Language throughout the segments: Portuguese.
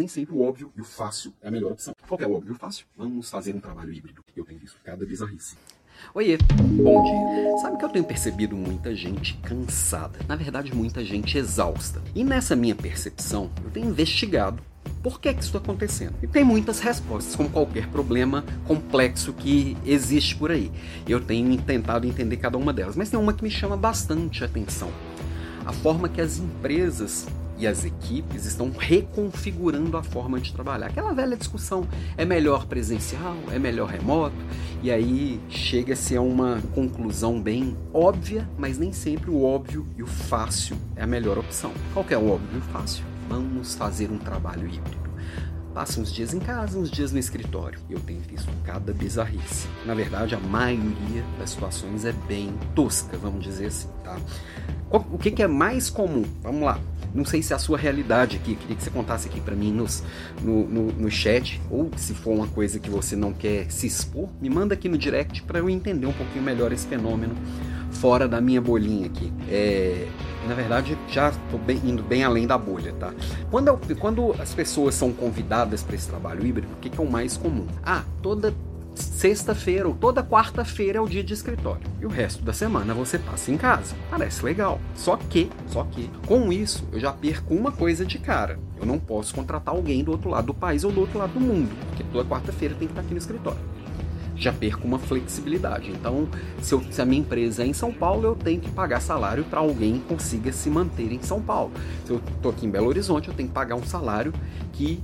Nem sempre o óbvio e o fácil é a melhor opção. Qual é o óbvio e o fácil? Vamos fazer um trabalho híbrido. Eu tenho visto cada bizarrice. Oiê, bom dia. Sabe que eu tenho percebido muita gente cansada, na verdade, muita gente exausta. E nessa minha percepção, eu tenho investigado por que, que isso está acontecendo? E tem muitas respostas, como qualquer problema complexo que existe por aí. Eu tenho tentado entender cada uma delas, mas tem uma que me chama bastante atenção. A forma que as empresas e as equipes estão reconfigurando a forma de trabalhar. Aquela velha discussão: é melhor presencial, é melhor remoto? E aí chega-se a uma conclusão bem óbvia, mas nem sempre o óbvio e o fácil é a melhor opção. Qual é o óbvio e o fácil? Vamos fazer um trabalho híbrido. Passa uns dias em casa, uns dias no escritório. Eu tenho visto cada bizarrice. Na verdade, a maioria das situações é bem tosca, vamos dizer assim, tá? O que, que é mais comum? Vamos lá. Não sei se é a sua realidade aqui, queria que você contasse aqui para mim nos, no, no, no, chat, ou se for uma coisa que você não quer se expor, me manda aqui no direct para eu entender um pouquinho melhor esse fenômeno fora da minha bolinha aqui. É, na verdade, já estou indo bem além da bolha, tá? Quando, eu, quando as pessoas são convidadas para esse trabalho híbrido, o que, que é o mais comum? Ah, toda sexta-feira ou toda quarta-feira é o dia de escritório. E o resto da semana você passa em casa. Parece legal. Só que, só que, com isso, eu já perco uma coisa de cara. Eu não posso contratar alguém do outro lado do país ou do outro lado do mundo, porque toda quarta-feira tem que estar aqui no escritório. Já perco uma flexibilidade. Então, se, eu, se a minha empresa é em São Paulo, eu tenho que pagar salário para alguém que consiga se manter em São Paulo. Se eu estou aqui em Belo Horizonte, eu tenho que pagar um salário que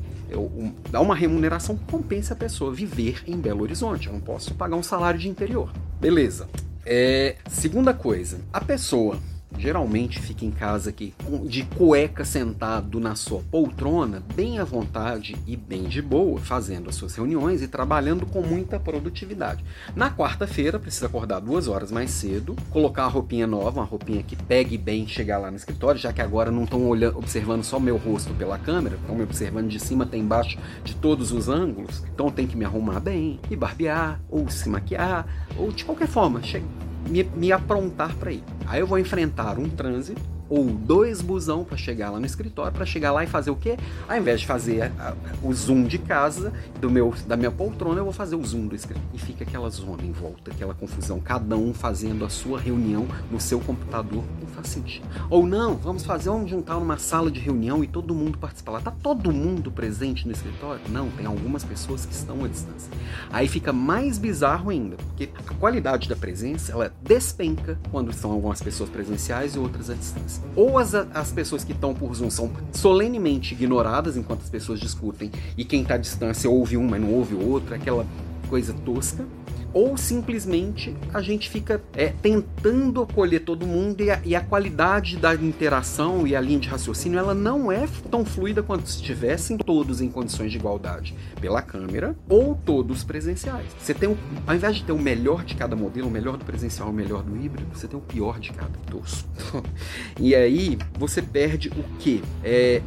dá uma remuneração compensa a pessoa viver em Belo Horizonte. Eu não posso pagar um salário de interior. Beleza. É, segunda coisa, a pessoa geralmente fica em casa aqui de cueca sentado na sua poltrona, bem à vontade e bem de boa, fazendo as suas reuniões e trabalhando com muita produtividade. Na quarta-feira, precisa acordar duas horas mais cedo, colocar a roupinha nova, uma roupinha que pegue bem chegar lá no escritório, já que agora não estão observando só meu rosto pela câmera, estão me observando de cima até embaixo de todos os ângulos, então tem que me arrumar bem, e barbear, ou se maquiar, ou de qualquer forma, me, me aprontar para ir. Aí eu vou enfrentar um trânsito ou dois busão para chegar lá no escritório, para chegar lá e fazer o quê? Ao invés de fazer a, a, o zoom de casa, do meu, da minha poltrona, eu vou fazer o zoom do escritório. E fica aquela zona em volta, aquela confusão, cada um fazendo a sua reunião no seu computador, não faz sentido. Ou não, vamos fazer, vamos juntar numa sala de reunião e todo mundo participar lá. Tá todo mundo presente no escritório? Não, tem algumas pessoas que estão à distância. Aí fica mais bizarro ainda, porque a qualidade da presença, ela despenca quando são algumas pessoas presenciais e outras à distância. Ou as, as pessoas que estão por Zoom são solenemente ignoradas enquanto as pessoas discutem, e quem está à distância ouve um, mas não ouve o outro, aquela coisa tosca ou simplesmente a gente fica é, tentando acolher todo mundo e a, e a, qualidade da interação e a linha de raciocínio ela não é tão fluida quanto se estivessem todos em condições de igualdade pela câmera ou todos presenciais. Você tem, ao invés de ter o melhor de cada modelo, o melhor do presencial, o melhor do híbrido, você tem o pior de cada tosco. e aí você perde o que? É,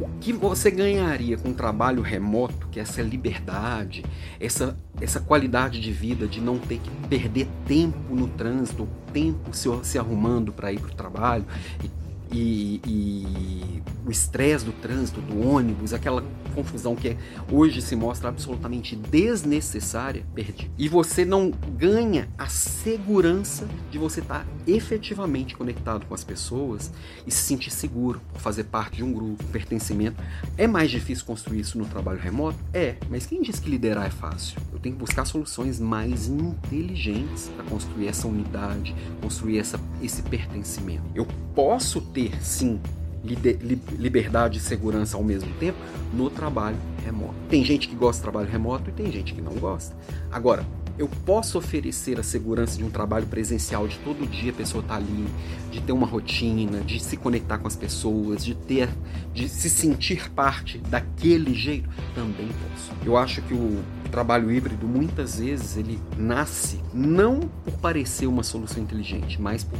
o que você ganharia com um trabalho remoto, que é essa liberdade, essa, essa qualidade de vida de não ter que perder tempo no trânsito, tempo se, se arrumando para ir para o trabalho e e, e o estresse do trânsito, do ônibus, aquela confusão que hoje se mostra absolutamente desnecessária, perdi. E você não ganha a segurança de você estar efetivamente conectado com as pessoas e se sentir seguro, fazer parte de um grupo, pertencimento. É mais difícil construir isso no trabalho remoto? É, mas quem diz que liderar é fácil? Eu tenho que buscar soluções mais inteligentes para construir essa unidade, construir essa, esse pertencimento. Eu posso ter ter, sim, liberdade e segurança ao mesmo tempo no trabalho remoto. Tem gente que gosta de trabalho remoto e tem gente que não gosta. Agora, eu posso oferecer a segurança de um trabalho presencial, de todo dia a pessoa estar tá ali, de ter uma rotina, de se conectar com as pessoas, de ter, de se sentir parte daquele jeito, também posso. Eu acho que o trabalho híbrido muitas vezes ele nasce não por parecer uma solução inteligente, mas por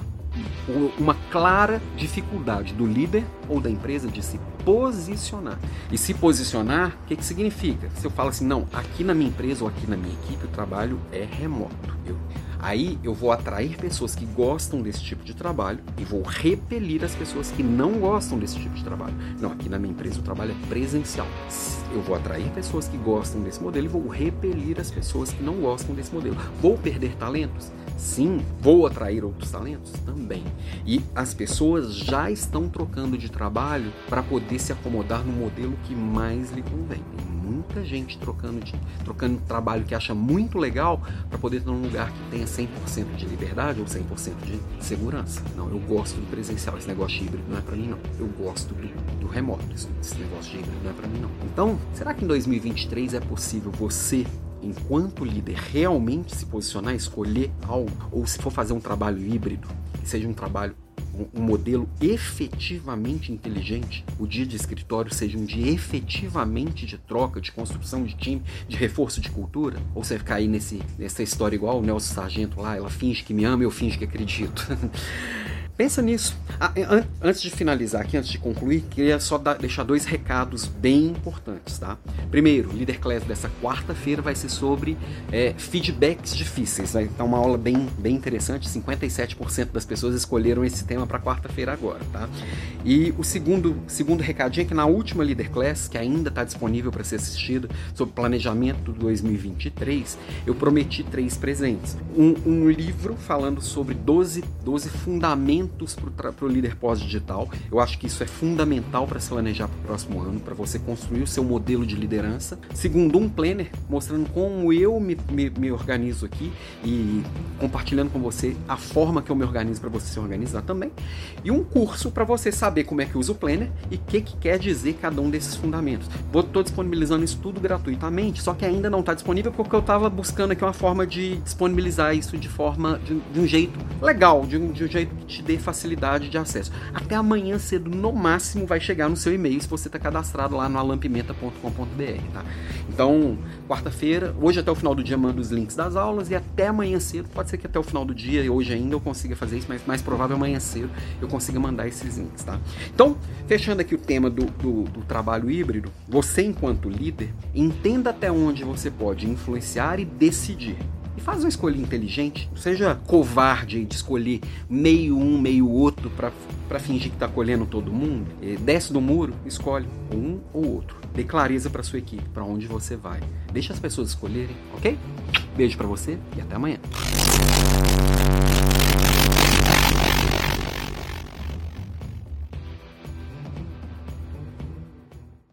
uma clara dificuldade do líder ou da empresa de se posicionar. E se posicionar, o que, que significa? Se eu falo assim, não, aqui na minha empresa ou aqui na minha equipe o trabalho é remoto. Eu, Aí eu vou atrair pessoas que gostam desse tipo de trabalho e vou repelir as pessoas que não gostam desse tipo de trabalho. Não, aqui na minha empresa o trabalho é presencial. Eu vou atrair pessoas que gostam desse modelo e vou repelir as pessoas que não gostam desse modelo. Vou perder talentos? Sim. Vou atrair outros talentos? Também. E as pessoas já estão trocando de trabalho para poder se acomodar no modelo que mais lhe convém. Tem muita gente trocando de trocando trabalho que acha muito legal para poder estar num lugar que tenha 100% de liberdade ou 100% de segurança. Não, eu gosto do presencial, esse negócio híbrido não é para mim não. Eu gosto do, do remoto, esse negócio de híbrido não é para mim não. Então, será que em 2023 é possível você enquanto líder, realmente se posicionar, escolher algo, ou se for fazer um trabalho híbrido, que seja um trabalho um modelo efetivamente inteligente, o dia de escritório seja um dia efetivamente de troca, de construção de time, de reforço de cultura? Ou você ficar aí nesse, nessa história igual o Nelson Sargento lá, ela finge que me ama, eu finge que acredito. Pensa nisso. Ah, antes de finalizar aqui, antes de concluir, queria só deixar dois recados bem importantes, tá? Primeiro, o Líder Class dessa quarta-feira vai ser sobre é, feedbacks difíceis. Vai estar uma aula bem, bem interessante. 57% das pessoas escolheram esse tema para quarta-feira agora, tá? E o segundo, segundo recadinho é que na última Líder Class, que ainda está disponível para ser assistida, sobre planejamento 2023, eu prometi três presentes. Um, um livro falando sobre 12, 12 fundamentos para o líder pós-digital. Eu acho que isso é fundamental para se planejar para o próximo ano, para você construir o seu modelo de liderança. Segundo, um planner mostrando como eu me, me, me organizo aqui e compartilhando com você a forma que eu me organizo para você se organizar também. E um curso para você saber como é que usa o planner e o que, que quer dizer cada um desses fundamentos. Estou disponibilizando isso tudo gratuitamente, só que ainda não está disponível porque eu estava buscando aqui uma forma de disponibilizar isso de forma de, de um jeito legal, de um, de um jeito que te dê facilidade de acesso. Até amanhã cedo, no máximo, vai chegar no seu e-mail se você está cadastrado lá no alampimenta.com.br, tá? Então, quarta-feira, hoje até o final do dia mando os links das aulas e até amanhã cedo, pode ser que até o final do dia e hoje ainda eu consiga fazer isso, mas mais provável amanhã cedo eu consiga mandar esses links, tá? Então, fechando aqui o tema do, do, do trabalho híbrido, você enquanto líder, entenda até onde você pode influenciar e decidir e faz uma escolha inteligente. Não seja covarde de escolher meio um, meio outro para fingir que está colhendo todo mundo. Desce do muro, escolhe um ou outro. Dê clareza para sua equipe, para onde você vai. Deixa as pessoas escolherem, ok? Beijo para você e até amanhã.